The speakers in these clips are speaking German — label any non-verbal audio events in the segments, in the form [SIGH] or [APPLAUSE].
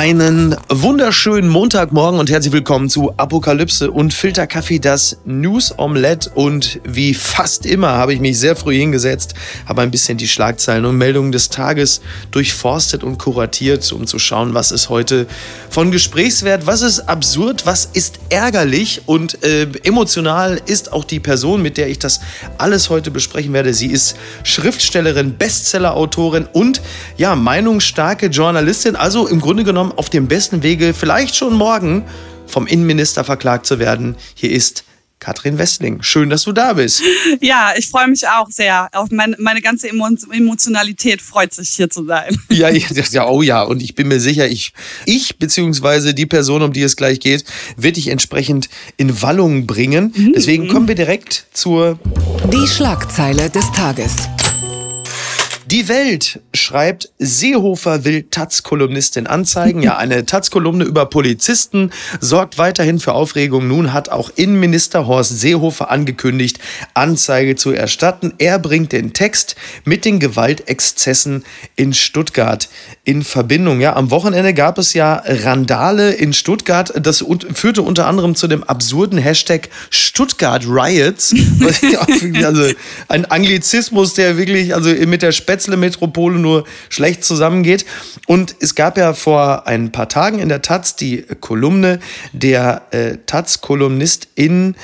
Einen wunderschönen Montagmorgen und herzlich willkommen zu Apokalypse und Filterkaffee, das News Omelette. Und wie fast immer habe ich mich sehr früh hingesetzt, habe ein bisschen die Schlagzeilen und Meldungen des Tages durchforstet und kuratiert, um zu schauen, was ist heute von Gesprächswert, was ist absurd, was ist ärgerlich und äh, emotional ist auch die Person, mit der ich das alles heute besprechen werde. Sie ist Schriftstellerin, Bestsellerautorin und ja, meinungsstarke Journalistin, also im Grunde genommen auf dem besten Wege, vielleicht schon morgen vom Innenminister verklagt zu werden. Hier ist Katrin Westling. Schön, dass du da bist. [LAUGHS] Ja, ich freue mich auch sehr. Auf meine, meine ganze Emotionalität freut sich hier zu sein. [LAUGHS] Ja, [LAUGHS] ja, oh ja. Und ich bin mir sicher, ich, ich beziehungsweise die Person, um die es gleich geht, wird dich entsprechend in Wallung bringen. Mhm. Deswegen kommen wir direkt zur Die Schlagzeile des Tages. Die Welt schreibt, Seehofer will Taz-Kolumnistin anzeigen. Ja, eine Taz-Kolumne über Polizisten sorgt weiterhin für Aufregung. Nun hat auch Innenminister Horst Seehofer angekündigt, Anzeige zu erstatten. Er bringt den Text mit den Gewaltexzessen in Stuttgart in Verbindung. Ja, am Wochenende gab es ja Randale in Stuttgart. Das führte unter anderem zu dem absurden Hashtag Stuttgart Riots. [LAUGHS] also ein Anglizismus, der wirklich also mit der Spätzle Spätzle-Metropole nur schlecht zusammengeht. Und es gab ja vor ein paar Tagen in der Taz die Kolumne der äh, Taz-Kolumnistin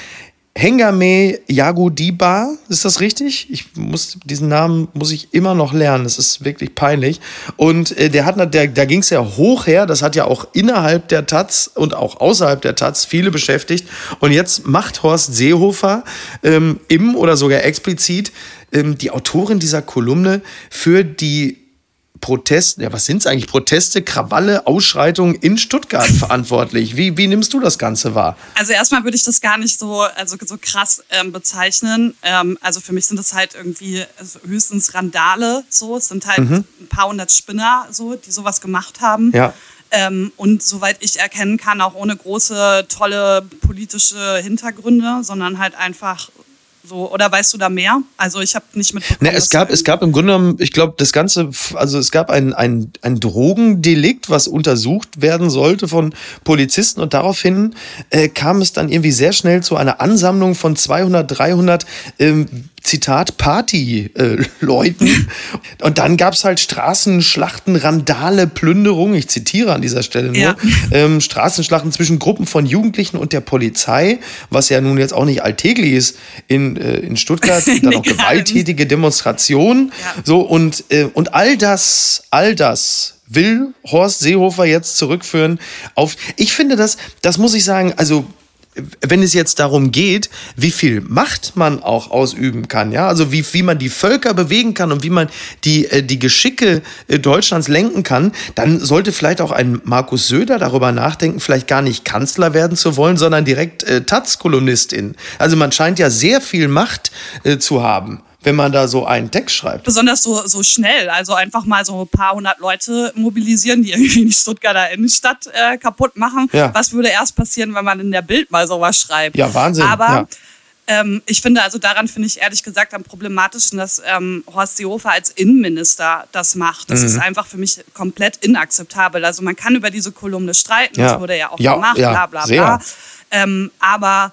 Hengame Yagudiba, ist das richtig? Ich muss diesen Namen muss ich immer noch lernen. Das ist wirklich peinlich. Und äh, der hat, der, da ging es ja hoch her. Das hat ja auch innerhalb der Taz und auch außerhalb der Taz viele beschäftigt. Und jetzt macht Horst Seehofer ähm, im oder sogar explizit ähm, die Autorin dieser Kolumne für die Proteste, ja, was sind es eigentlich? Proteste, Krawalle, Ausschreitungen in Stuttgart [LAUGHS] verantwortlich. Wie, wie nimmst du das Ganze wahr? Also erstmal würde ich das gar nicht so, also so krass ähm, bezeichnen. Ähm, also für mich sind das halt irgendwie also höchstens Randale. So, es sind halt mhm. ein paar hundert Spinner, so, die sowas gemacht haben. Ja. Ähm, und soweit ich erkennen kann, auch ohne große, tolle politische Hintergründe, sondern halt einfach so, oder weißt du da mehr? Also ich habe nicht mitbekommen. Ne, es gab, es gab im Grunde genommen, ich glaube, das Ganze, also es gab ein, ein, ein Drogendelikt, was untersucht werden sollte von Polizisten und daraufhin äh, kam es dann irgendwie sehr schnell zu einer Ansammlung von 200, 300 ähm, Zitat, Party-Leuten. Äh, und dann gab es halt Straßenschlachten, Randale, Plünderung, ich zitiere an dieser Stelle nur, ja. ähm, Straßenschlachten zwischen Gruppen von Jugendlichen und der Polizei, was ja nun jetzt auch nicht alltäglich ist in, äh, in Stuttgart, [LAUGHS] dann auch gewalttätige Demonstrationen. Ja. So, und, äh, und all das, all das will Horst Seehofer jetzt zurückführen auf. Ich finde das, das muss ich sagen, also wenn es jetzt darum geht, wie viel Macht man auch ausüben kann, ja, also wie, wie man die Völker bewegen kann und wie man die, äh, die Geschicke äh, Deutschlands lenken kann, dann sollte vielleicht auch ein Markus Söder darüber nachdenken, vielleicht gar nicht Kanzler werden zu wollen, sondern direkt äh, Taz-Kolumnistin. Also man scheint ja sehr viel Macht äh, zu haben wenn man da so einen Text schreibt. Besonders so, so schnell. Also einfach mal so ein paar hundert Leute mobilisieren, die [LAUGHS] irgendwie die Stuttgarter Innenstadt äh, kaputt machen. Ja. Was würde erst passieren, wenn man in der Bild mal sowas schreibt? Ja, Wahnsinn. Aber ja. Ähm, ich finde, also daran finde ich ehrlich gesagt am problematischsten, dass ähm, Horst Seehofer als Innenminister das macht. Das mhm. ist einfach für mich komplett inakzeptabel. Also man kann über diese Kolumne streiten, ja. das wurde ja auch ja, gemacht, bla bla bla. Ähm, aber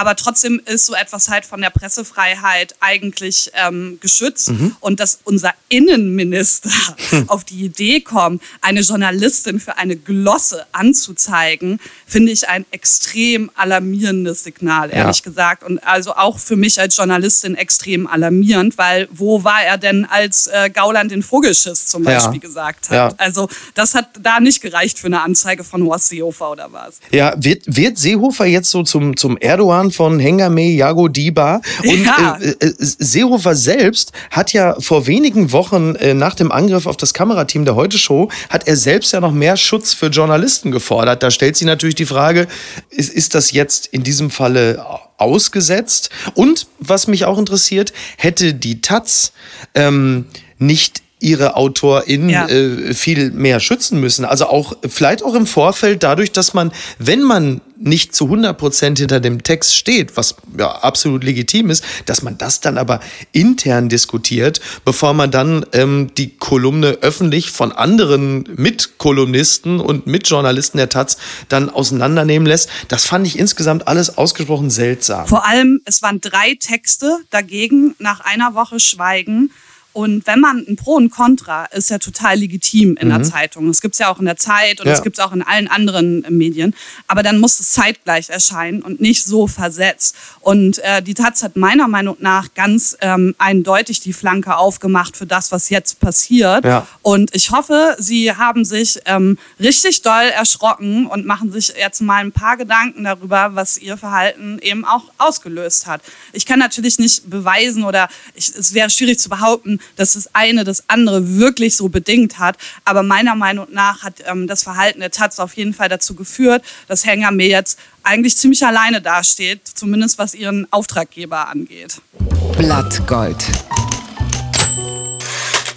aber trotzdem ist so etwas halt von der Pressefreiheit eigentlich ähm, geschützt. Mhm. Und dass unser Innenminister hm. auf die Idee kommt, eine Journalistin für eine Glosse anzuzeigen, finde ich ein extrem alarmierendes Signal, ehrlich ja. gesagt. Und also auch für mich als Journalistin extrem alarmierend, weil wo war er denn, als äh, Gauland den Vogelschiss zum Beispiel ja. gesagt hat? Ja. Also das hat da nicht gereicht für eine Anzeige von Horst Seehofer oder was. Ja, wird, wird Seehofer jetzt so zum, zum Erdogan von Hengame Jago Diba. Und ja. äh, äh, Seehofer selbst hat ja vor wenigen Wochen äh, nach dem Angriff auf das Kamerateam der Heute Show, hat er selbst ja noch mehr Schutz für Journalisten gefordert. Da stellt sich natürlich die Frage, ist, ist das jetzt in diesem Falle ausgesetzt? Und was mich auch interessiert, hätte die Taz ähm, nicht ihre AutorInnen ja. äh, viel mehr schützen müssen. Also auch, vielleicht auch im Vorfeld dadurch, dass man, wenn man nicht zu 100 Prozent hinter dem Text steht, was ja absolut legitim ist, dass man das dann aber intern diskutiert, bevor man dann ähm, die Kolumne öffentlich von anderen Mitkolumnisten und Mitjournalisten der Taz dann auseinandernehmen lässt. Das fand ich insgesamt alles ausgesprochen seltsam. Vor allem, es waren drei Texte dagegen nach einer Woche Schweigen. Und wenn man ein Pro und Contra ist ja total legitim in mhm. der Zeitung. Das gibt es ja auch in der Zeit und ja. das gibt es auch in allen anderen äh, Medien. Aber dann muss es zeitgleich erscheinen und nicht so versetzt. Und äh, die Taz hat meiner Meinung nach ganz ähm, eindeutig die Flanke aufgemacht für das, was jetzt passiert. Ja. Und ich hoffe, sie haben sich ähm, richtig doll erschrocken und machen sich jetzt mal ein paar Gedanken darüber, was ihr Verhalten eben auch ausgelöst hat. Ich kann natürlich nicht beweisen oder ich, es wäre schwierig zu behaupten, dass das eine das andere wirklich so bedingt hat. Aber meiner Meinung nach hat ähm, das Verhalten der Taz auf jeden Fall dazu geführt, dass Hänger mir jetzt eigentlich ziemlich alleine dasteht, zumindest was ihren Auftraggeber angeht. Blattgold.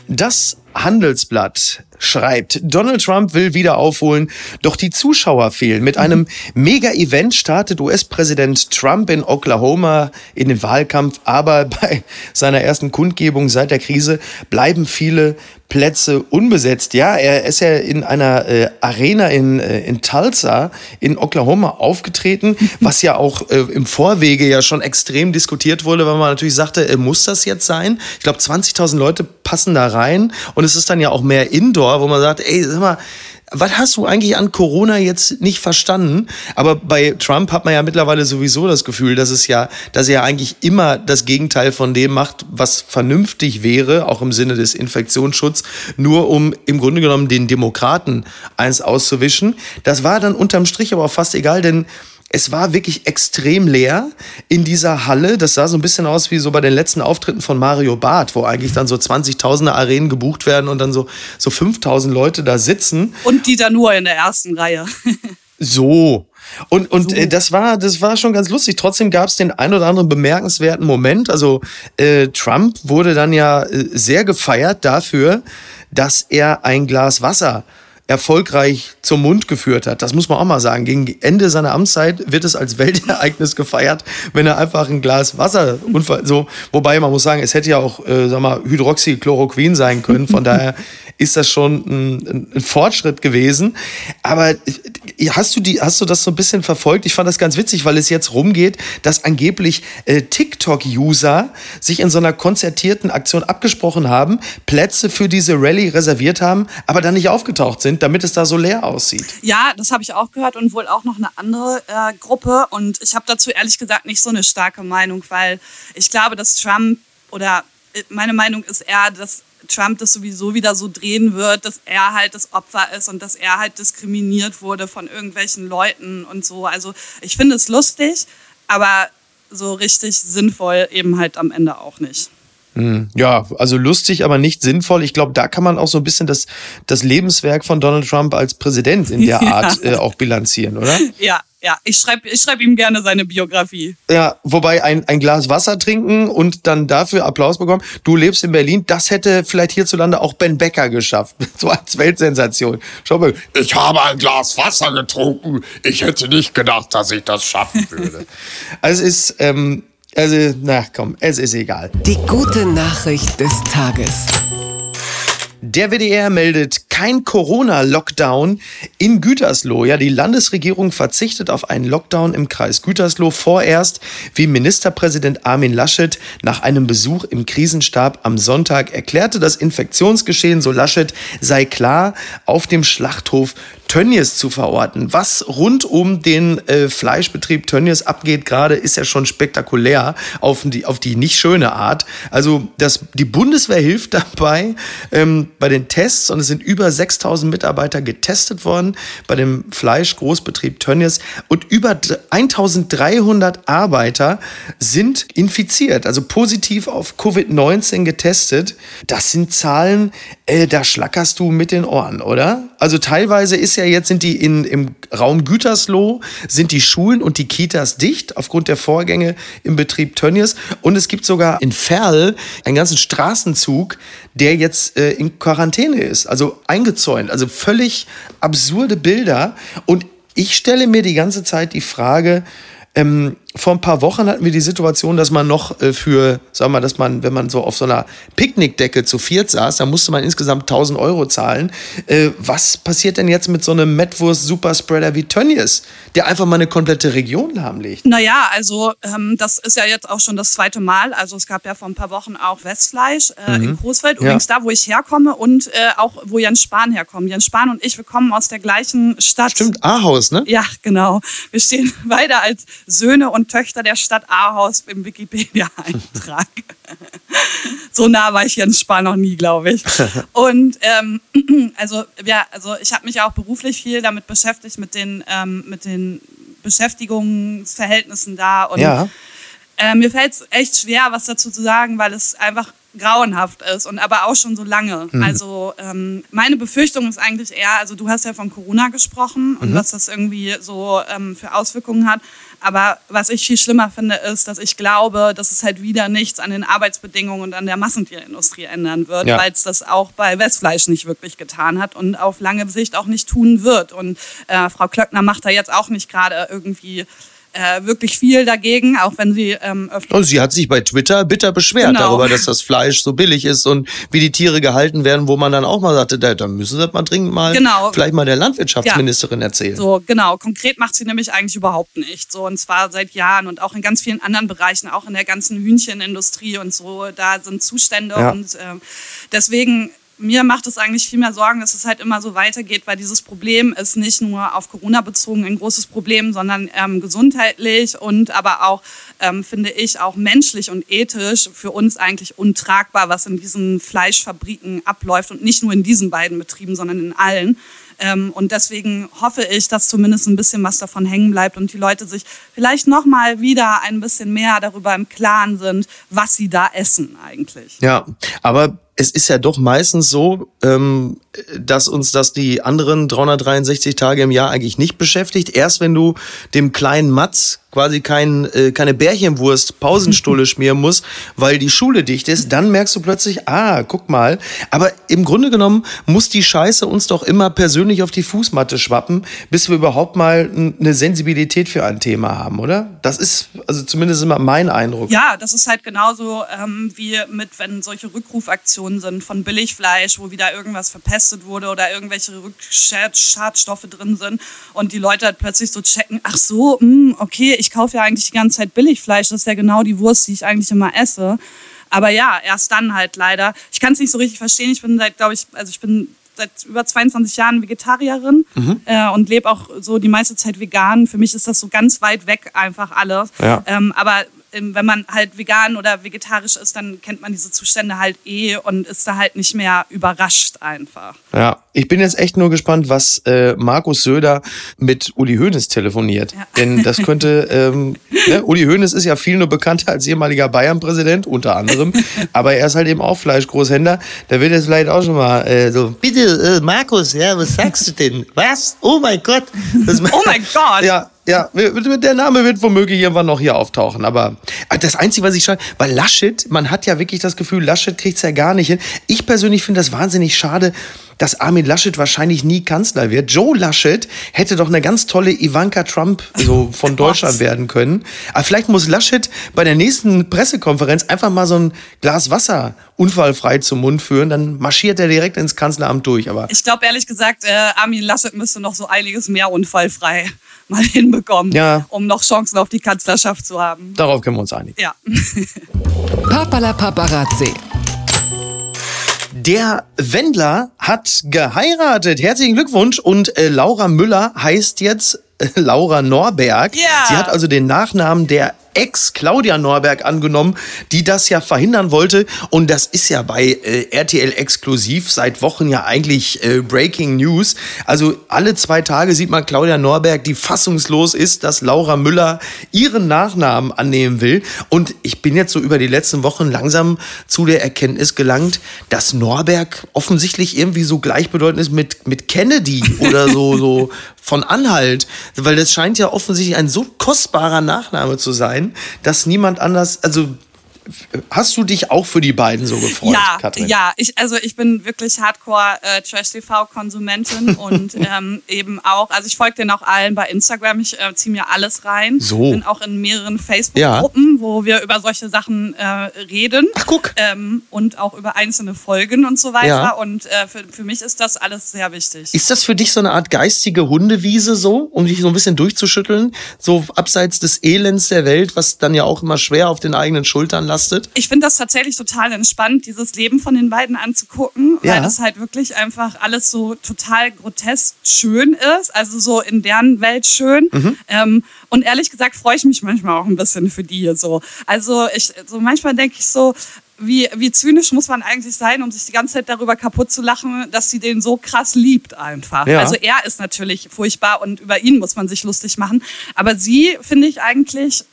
Das Handelsblatt schreibt, Donald Trump will wieder aufholen, doch die Zuschauer fehlen. Mit einem Mega-Event startet US-Präsident Trump in Oklahoma in den Wahlkampf, aber [LAUGHS] bei seiner ersten Kundgebung seit der Krise bleiben viele Plätze unbesetzt. Ja, er ist ja in einer äh, Arena in, äh, in Tulsa in Oklahoma aufgetreten, was ja auch äh, im Vorwege ja schon extrem diskutiert wurde, weil man natürlich sagte, äh, muss das jetzt sein? Ich glaube, 20.000 Leute passen da rein und es ist dann ja auch mehr Indoor, wo man sagt, ey, sag mal, was hast du eigentlich an Corona jetzt nicht verstanden? Aber bei Trump hat man ja mittlerweile sowieso das Gefühl, dass es ja, dass er eigentlich immer das Gegenteil von dem macht, was vernünftig wäre, auch im Sinne des Infektionsschutzes, nur um im Grunde genommen den Demokraten eins auszuwischen. Das war dann unterm Strich aber auch fast egal, denn es war wirklich extrem leer in dieser Halle. Das sah so ein bisschen aus wie so bei den letzten Auftritten von Mario Barth, wo eigentlich dann so 20.000er Arenen gebucht werden und dann so, so 5.000 Leute da sitzen. Und die da nur in der ersten Reihe. [LAUGHS] so. Und, und so. äh, das, war, das war schon ganz lustig. Trotzdem gab es den ein oder anderen bemerkenswerten Moment. Also äh, Trump wurde dann ja äh, sehr gefeiert dafür, dass er ein Glas Wasser erfolgreich zum Mund geführt hat. Das muss man auch mal sagen. Gegen Ende seiner Amtszeit wird es als Weltereignis gefeiert, wenn er einfach ein Glas Wasser so, wobei man muss sagen, es hätte ja auch, äh, sag mal, Hydroxychloroquin sein können. Von daher [LAUGHS] ist das schon ein, ein, Fortschritt gewesen. Aber äh, hast du die, hast du das so ein bisschen verfolgt? Ich fand das ganz witzig, weil es jetzt rumgeht, dass angeblich äh, TikTok-User sich in so einer konzertierten Aktion abgesprochen haben, Plätze für diese Rallye reserviert haben, aber dann nicht aufgetaucht sind, damit es da so leer aussieht. Ja, das habe ich auch gehört und wohl auch noch eine andere äh, Gruppe. Und ich habe dazu ehrlich gesagt nicht so eine starke Meinung, weil ich glaube, dass Trump oder äh, meine Meinung ist eher, dass Trump das sowieso wieder so drehen wird, dass er halt das Opfer ist und dass er halt diskriminiert wurde von irgendwelchen Leuten und so. Also ich finde es lustig, aber so richtig sinnvoll eben halt am Ende auch nicht. Hm, ja, also lustig, aber nicht sinnvoll. Ich glaube, da kann man auch so ein bisschen das, das Lebenswerk von Donald Trump als Präsident in der [LAUGHS] Art äh, auch bilanzieren, oder? [LAUGHS] Ja, ja, ich schreibe ich schreib ihm gerne seine Biografie. Ja, wobei ein, ein Glas Wasser trinken und dann dafür Applaus bekommen. Du lebst in Berlin, das hätte vielleicht hierzulande auch Ben Becker geschafft. [LAUGHS] So als Weltsensation. Schau mal, ich habe ein Glas Wasser getrunken. Ich hätte nicht gedacht, dass ich das schaffen würde. also es ist, ähm, also, na komm, es ist egal. Die gute Nachricht des Tages. Der WDR meldet kein Corona-Lockdown in Gütersloh. Ja, die Landesregierung verzichtet auf einen Lockdown im Kreis Gütersloh vorerst, wie Ministerpräsident Armin Laschet nach einem Besuch im Krisenstab am Sonntag erklärte. Das Infektionsgeschehen, so Laschet, sei klar auf dem Schlachthof Tönnies zu verorten. Was rund um den äh, Fleischbetrieb Tönnies abgeht gerade, ist ja schon spektakulär auf die, auf die nicht schöne Art. Also das, die Bundeswehr hilft dabei, ähm, bei den Tests und es sind über 6000 Mitarbeiter getestet worden bei dem Fleischgroßbetrieb Tönnies und über 1300 Arbeiter sind infiziert, also positiv auf Covid-19 getestet. Das sind Zahlen, äh, da schlackerst du mit den Ohren, oder? Also teilweise ist ja jetzt sind die in, im Raum Gütersloh, sind die Schulen und die Kitas dicht aufgrund der Vorgänge im Betrieb Tönnies. Und es gibt sogar in Ferl einen ganzen Straßenzug, der jetzt äh, in Quarantäne ist, also eingezäunt. Also völlig absurde Bilder. Und ich stelle mir die ganze Zeit die Frage, ähm, vor ein paar Wochen hatten wir die Situation, dass man noch äh, für, sagen wir mal, dass man, wenn man so auf so einer Picknickdecke zu viert saß, da musste man insgesamt 1000 Euro zahlen. Äh, was passiert denn jetzt mit so einem Metwurst-Superspreader wie Tönnies, der einfach mal eine komplette Region lahmlegt? Naja, also ähm, das ist ja jetzt auch schon das zweite Mal. Also es gab ja vor ein paar Wochen auch Westfleisch äh, mhm. in Großfeld, übrigens ja. da, wo ich herkomme und äh, auch wo Jens Spahn herkommt. Jens Spahn und ich, wir kommen aus der gleichen Stadt. Stimmt, Ahaus, ne? Ja, genau. Wir stehen [LAUGHS] beide als Söhne und und Töchter der Stadt Ahaus im Wikipedia-Eintrag. [LAUGHS] so nah war ich Jens Spahn noch nie, glaube ich. [LAUGHS] Und ähm, [CLEARS THROAT] also, ja, also ich habe mich auch beruflich viel damit beschäftigt, mit den, ähm, mit den Beschäftigungsverhältnissen da. Und ja. äh, mir fällt es echt schwer, was dazu zu sagen, weil es einfach grauenhaft ist und aber auch schon so lange. Mhm. Also ähm, meine Befürchtung ist eigentlich eher, also du hast ja von Corona gesprochen und mhm. was das irgendwie so ähm, für Auswirkungen hat. Aber was ich viel schlimmer finde, ist, dass ich glaube, dass es halt wieder nichts an den Arbeitsbedingungen und an der Massentierindustrie ändern wird, ja. weil es das auch bei Westfleisch nicht wirklich getan hat und auf lange Sicht auch nicht tun wird. Und äh, Frau Klöckner macht da jetzt auch nicht gerade irgendwie äh, wirklich viel dagegen, auch wenn sie ähm, öfter. Und sie hat sich bei Twitter bitter beschwert genau. darüber, dass das Fleisch so billig ist und wie die Tiere gehalten werden, wo man dann auch mal sagte, da, da müssen sie mal dringend mal genau. vielleicht mal der Landwirtschaftsministerin ja. erzählen. So, genau. Konkret macht sie nämlich eigentlich überhaupt nicht. So, und zwar seit Jahren und auch in ganz vielen anderen Bereichen, auch in der ganzen Hühnchenindustrie und so, da sind Zustände ja. und äh, deswegen mir macht es eigentlich viel mehr Sorgen, dass es halt immer so weitergeht, weil dieses Problem ist nicht nur auf Corona bezogen ein großes Problem, sondern ähm, gesundheitlich und aber auch, ähm, finde ich, auch menschlich und ethisch für uns eigentlich untragbar, was in diesen Fleischfabriken abläuft und nicht nur in diesen beiden Betrieben, sondern in allen. Ähm, und deswegen hoffe ich, dass zumindest ein bisschen was davon hängen bleibt und die Leute sich vielleicht noch mal wieder ein bisschen mehr darüber im Klaren sind, was sie da essen eigentlich. Ja, aber es ist ja doch meistens so, ähm, dass uns das die anderen 363 Tage im Jahr eigentlich nicht beschäftigt. Erst wenn du dem kleinen Matz quasi kein, äh, keine Bärchenwurst Pausenstulle [LAUGHS] schmieren musst, weil die Schule dicht ist, dann merkst du plötzlich, ah, guck mal. Aber im Grunde genommen muss die Scheiße uns doch immer persönlich auf die Fußmatte schwappen, bis wir überhaupt mal eine Sensibilität für ein Thema haben, oder? Das ist also zumindest immer mein Eindruck. Ja, das ist halt genauso ähm, wie mit, wenn solche Rückrufaktionen sind von Billigfleisch, wo wieder irgendwas verpestet wurde oder irgendwelche Rückschadstoffe drin sind und die Leute halt plötzlich so checken, ach so, mh, hm, okay, ich kaufe ja eigentlich die ganze Zeit Billigfleisch, das ist ja genau die Wurst, die ich eigentlich immer esse. Aber ja, erst dann halt leider. Ich kann es nicht so richtig verstehen. Ich bin seit, glaube ich, also ich bin seit über 22 Jahren Vegetarierin mhm. äh, und lebe auch so die meiste Zeit vegan. Für mich ist das so ganz weit weg einfach alles. Ja. Ähm, aber wenn man halt vegan oder vegetarisch ist, dann kennt man diese Zustände halt eh und ist da halt nicht mehr überrascht einfach. Ja, ich bin jetzt echt nur gespannt, was äh, Markus Söder mit Uli Hoeneß telefoniert. Ja. Denn das könnte, ähm, ne? Uli Hoeneß ist ja viel nur bekannter als ehemaliger Bayern-Präsident, unter anderem. aber er ist halt eben auch Fleischgroßhändler. Da wird jetzt vielleicht auch schon mal äh, so, bitte, äh, Markus, ja, was sagst du denn? Was? Oh mein Gott. [LAUGHS] oh mein Gott. Ja, ja, der Name wird womöglich irgendwann noch hier auftauchen. Aber das Einzige, was ich schade, weil Laschet, man hat ja wirklich das Gefühl, Laschet kriegt es ja gar nicht hin. Ich persönlich finde das wahnsinnig schade, dass Armin Laschet wahrscheinlich nie Kanzler wird. Joe Laschet hätte doch eine ganz tolle Ivanka Trump so [LAUGHS] von Deutschland werden können. Aber vielleicht muss Laschet bei der nächsten Pressekonferenz einfach mal so ein Glas Wasser unfallfrei zum Mund führen, dann marschiert er direkt ins Kanzleramt durch. Aber ich glaube ehrlich gesagt, äh, Armin Laschet müsste noch so einiges mehr unfallfrei mal [LAUGHS] hinbekommen, ja. um noch Chancen auf die Kanzlerschaft zu haben. Darauf können wir uns einigen. Ja. [LAUGHS] Papala Paparazzi. Der Wendler hat geheiratet. Herzlichen Glückwunsch. Und äh, Laura Müller heißt jetzt [LAUGHS] Laura Norberg. Ja. Sie hat also den Nachnamen der Ex Claudia Norberg angenommen, die das ja verhindern wollte. Und das ist ja bei äh, RTL exklusiv seit Wochen ja eigentlich äh, Breaking News. Also alle zwei Tage sieht man Claudia Norberg, die fassungslos ist, dass Laura Müller ihren Nachnamen annehmen will. Und ich bin jetzt so über die letzten Wochen langsam zu der Erkenntnis gelangt, dass Norberg offensichtlich irgendwie so gleichbedeutend ist mit, mit Kennedy oder so, so [LAUGHS] von Anhalt. Weil das scheint ja offensichtlich ein so kostbarer Nachname zu sein, dass niemand anders, also Hast du dich auch für die beiden so gefreut, ja, Katrin? Ja, ich, also ich bin wirklich Hardcore äh, [LAUGHS] und ähm, eben auch, also ich folge denen auch allen bei Instagram, ich äh, ziehe mir alles rein. So. Bin auch in mehreren Facebook-Gruppen, ja. wo wir über solche Sachen äh, reden. Ach, guck. Ähm, und auch über einzelne Folgen und so weiter. Ja. Und äh, für, für mich ist das alles sehr wichtig. Ist das für dich so eine Art geistige Hundewiese so, um dich so ein bisschen durchzuschütteln? So abseits des Elends der Welt, was dann ja auch immer schwer auf den eigenen Schultern belastet? Ich finde das tatsächlich total entspannt, dieses Leben von den beiden anzugucken, ja. weil das halt wirklich einfach alles so total grotesk schön ist, also so in deren Welt schön. Mhm. Ähm, und ehrlich gesagt freue ich mich manchmal auch ein bisschen für die so. Also ich, so manchmal denke ich so, wie, wie zynisch muss man eigentlich sein, um sich die ganze Zeit darüber kaputt zu lachen, dass sie den so krass liebt einfach. Ja. Also er ist natürlich furchtbar und über ihn muss man sich lustig machen. Aber sie finde ich eigentlich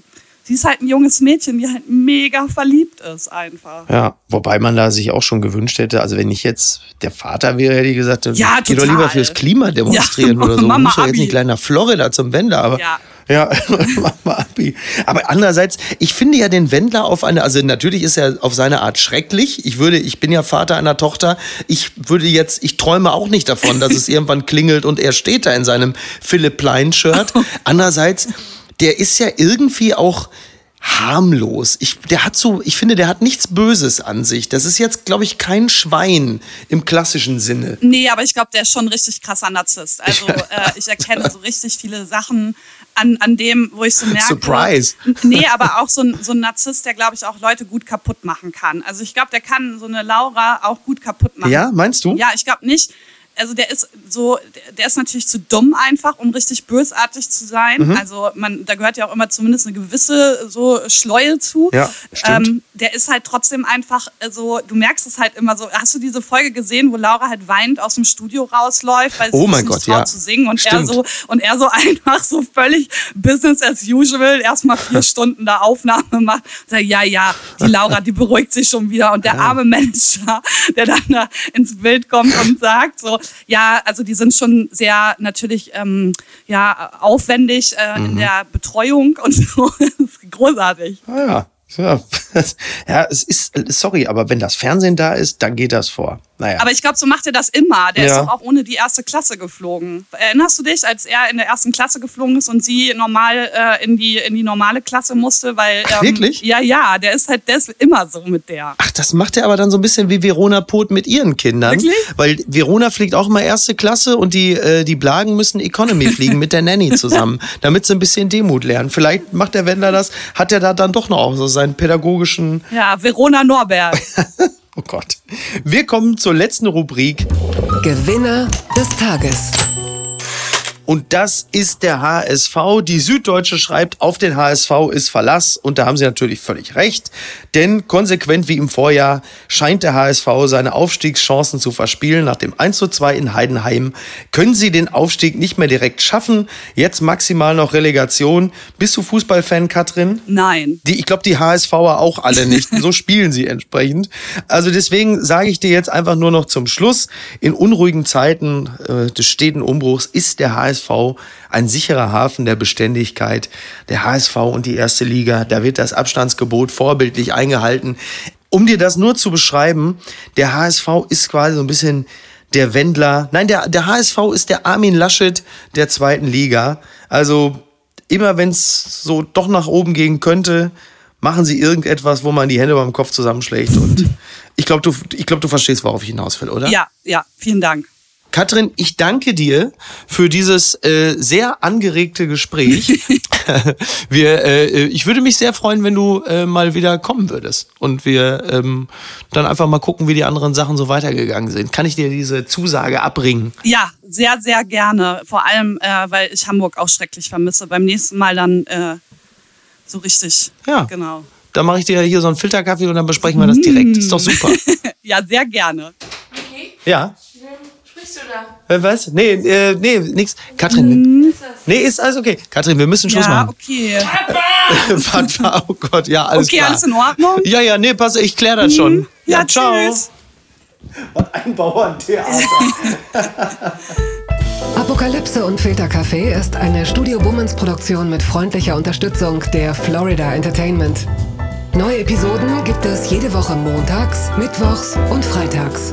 sie ist halt ein junges Mädchen, die halt mega verliebt ist einfach. Ja, wobei man da sich auch schon gewünscht hätte, also wenn ich jetzt der Vater wäre, hätte ich gesagt, ja, geh doch lieber fürs Klima demonstrieren ja, oder so. [LAUGHS] Mama muss doch jetzt nicht gleich nach Florida zum Wender, aber ja. Ja, [LAUGHS] Abi. Aber andererseits, ich finde ja den Wendler auf eine, also natürlich ist er auf seine Art schrecklich. Ich würde, ich bin ja Vater einer Tochter. Ich würde jetzt, ich träume auch nicht davon, dass es [LAUGHS] irgendwann klingelt und er steht da in seinem Philipp Plein Shirt. Andererseits, der ist ja irgendwie auch harmlos. Ich, der hat so, ich finde, der hat nichts Böses an sich. Das ist jetzt, glaube ich, kein Schwein im klassischen Sinne. Nee, aber ich glaube, der ist schon ein richtig krasser Narzisst. Also äh, ich erkenne so richtig viele Sachen an, an dem, wo ich so merke. Surprise. Nee, aber auch so ein, so ein Narzisst, der, glaube ich, auch Leute gut kaputt machen kann. Also ich glaube, der kann so eine Laura auch gut kaputt machen. Ja, meinst du? Ja, ich glaube nicht also der ist so, der ist natürlich zu dumm einfach, um richtig bösartig zu sein. Mhm. Also man, da gehört ja auch immer zumindest eine gewisse so Schleue zu. Ja, stimmt. Ähm, der ist halt trotzdem einfach so, du merkst es halt immer so. Hast du diese Folge gesehen, wo Laura halt weinend aus dem Studio rausläuft, weil sie oh mein Gott, ja. zu singen und er so und er so [LAUGHS] einfach so völlig Business as usual erstmal vier [LAUGHS] Stunden da Aufnahme macht. Sagt, ja, ja, die Laura, die beruhigt sich schon wieder und der [LAUGHS] ja. arme Manager, der dann da ins Bild kommt und sagt so, ja, also die sind schon sehr natürlich ähm, ja, aufwendig äh, mhm. in der Betreuung und so. das ist großartig. Ah, ja. Ja, [LAUGHS] ja, es ist, sorry, aber wenn das Fernsehen da ist, dann geht das vor. Naja. Aber ich glaube, so macht er das immer. Der ja. ist doch auch ohne die erste Klasse geflogen. Erinnerst du dich, als er in der ersten Klasse geflogen ist und sie normal äh, in, die, in die normale Klasse musste? Weil, Ach, ähm, wirklich? Ja, ja, der ist halt der ist immer so mit der. Ach, das macht er aber dann so ein bisschen wie Verona Pot mit ihren Kindern. Wirklich? Weil Verona fliegt auch immer erste Klasse und die, äh, die Blagen müssen Economy fliegen mit der Nanny zusammen, [LAUGHS] damit sie ein bisschen Demut lernen. Vielleicht macht der Wendler das, hat er da dann doch noch auch so seinen pädagogischen. Ja, Verona Norberg. [LAUGHS] Oh Gott. Wir kommen zur letzten Rubrik. Gewinner des Tages. Und das ist der HSV. Die Süddeutsche schreibt, auf den HSV ist Verlass. Und da haben sie natürlich völlig recht. Denn konsequent wie im Vorjahr scheint der HSV seine Aufstiegschancen zu verspielen. Nach dem 1 zu 2 in Heidenheim können sie den Aufstieg nicht mehr direkt schaffen. Jetzt maximal noch Relegation. Bist du Fußballfan, Katrin? Nein. Die, ich glaube, die HSVer auch alle nicht. [LAUGHS] so spielen sie entsprechend. Also deswegen sage ich dir jetzt einfach nur noch zum Schluss. In unruhigen Zeiten äh, des steten Umbruchs ist der HSV HSV ein sicherer Hafen der Beständigkeit. Der HSV und die erste Liga, da wird das Abstandsgebot vorbildlich eingehalten. Um dir das nur zu beschreiben, der HSV ist quasi so ein bisschen der Wendler. Nein, der, der HSV ist der Armin Laschet der zweiten Liga. Also immer wenn es so doch nach oben gehen könnte, machen sie irgendetwas, wo man die Hände beim Kopf zusammenschlägt. Und [LAUGHS] ich glaube, du, ich glaub, du verstehst, worauf ich hinaus will, oder? Ja, ja, vielen Dank. Katrin, ich danke dir für dieses äh, sehr angeregte Gespräch. [LAUGHS] [LAUGHS] wir, äh, ich würde mich sehr freuen, wenn du äh, mal wieder kommen würdest und wir ähm, dann einfach mal gucken, wie die anderen Sachen so weitergegangen sind. Kann ich dir diese Zusage abbringen? Ja, sehr, sehr gerne. Vor allem, äh, weil ich Hamburg auch schrecklich vermisse. Beim nächsten Mal dann äh, So richtig. Ja. Genau. Dann mache ich dir hier so einen Filterkaffee und dann besprechen wir das direkt. Ist doch super. [LAUGHS] Ja, sehr gerne. Okay, Ja. Sprichst du da? Was? Nee, äh, nee, nix. Katrin. Nee, ist alles okay. Katrin, wir müssen Schluss Ja, machen. okay. [LAUGHS] Warte, oh Gott, ja, alles Okay, klar. alles in Ordnung? Mhm. Ja, ja, nee, pass, ich klär das schon. Ja, ciao. tschüss. Was ein Bauerntheater. [LAUGHS] Apokalypse und Filterkaffee ist eine Studio Bummens Produktion mit freundlicher Unterstützung der Florida Entertainment. Neue Episoden gibt es jede Woche montags, mittwochs und freitags.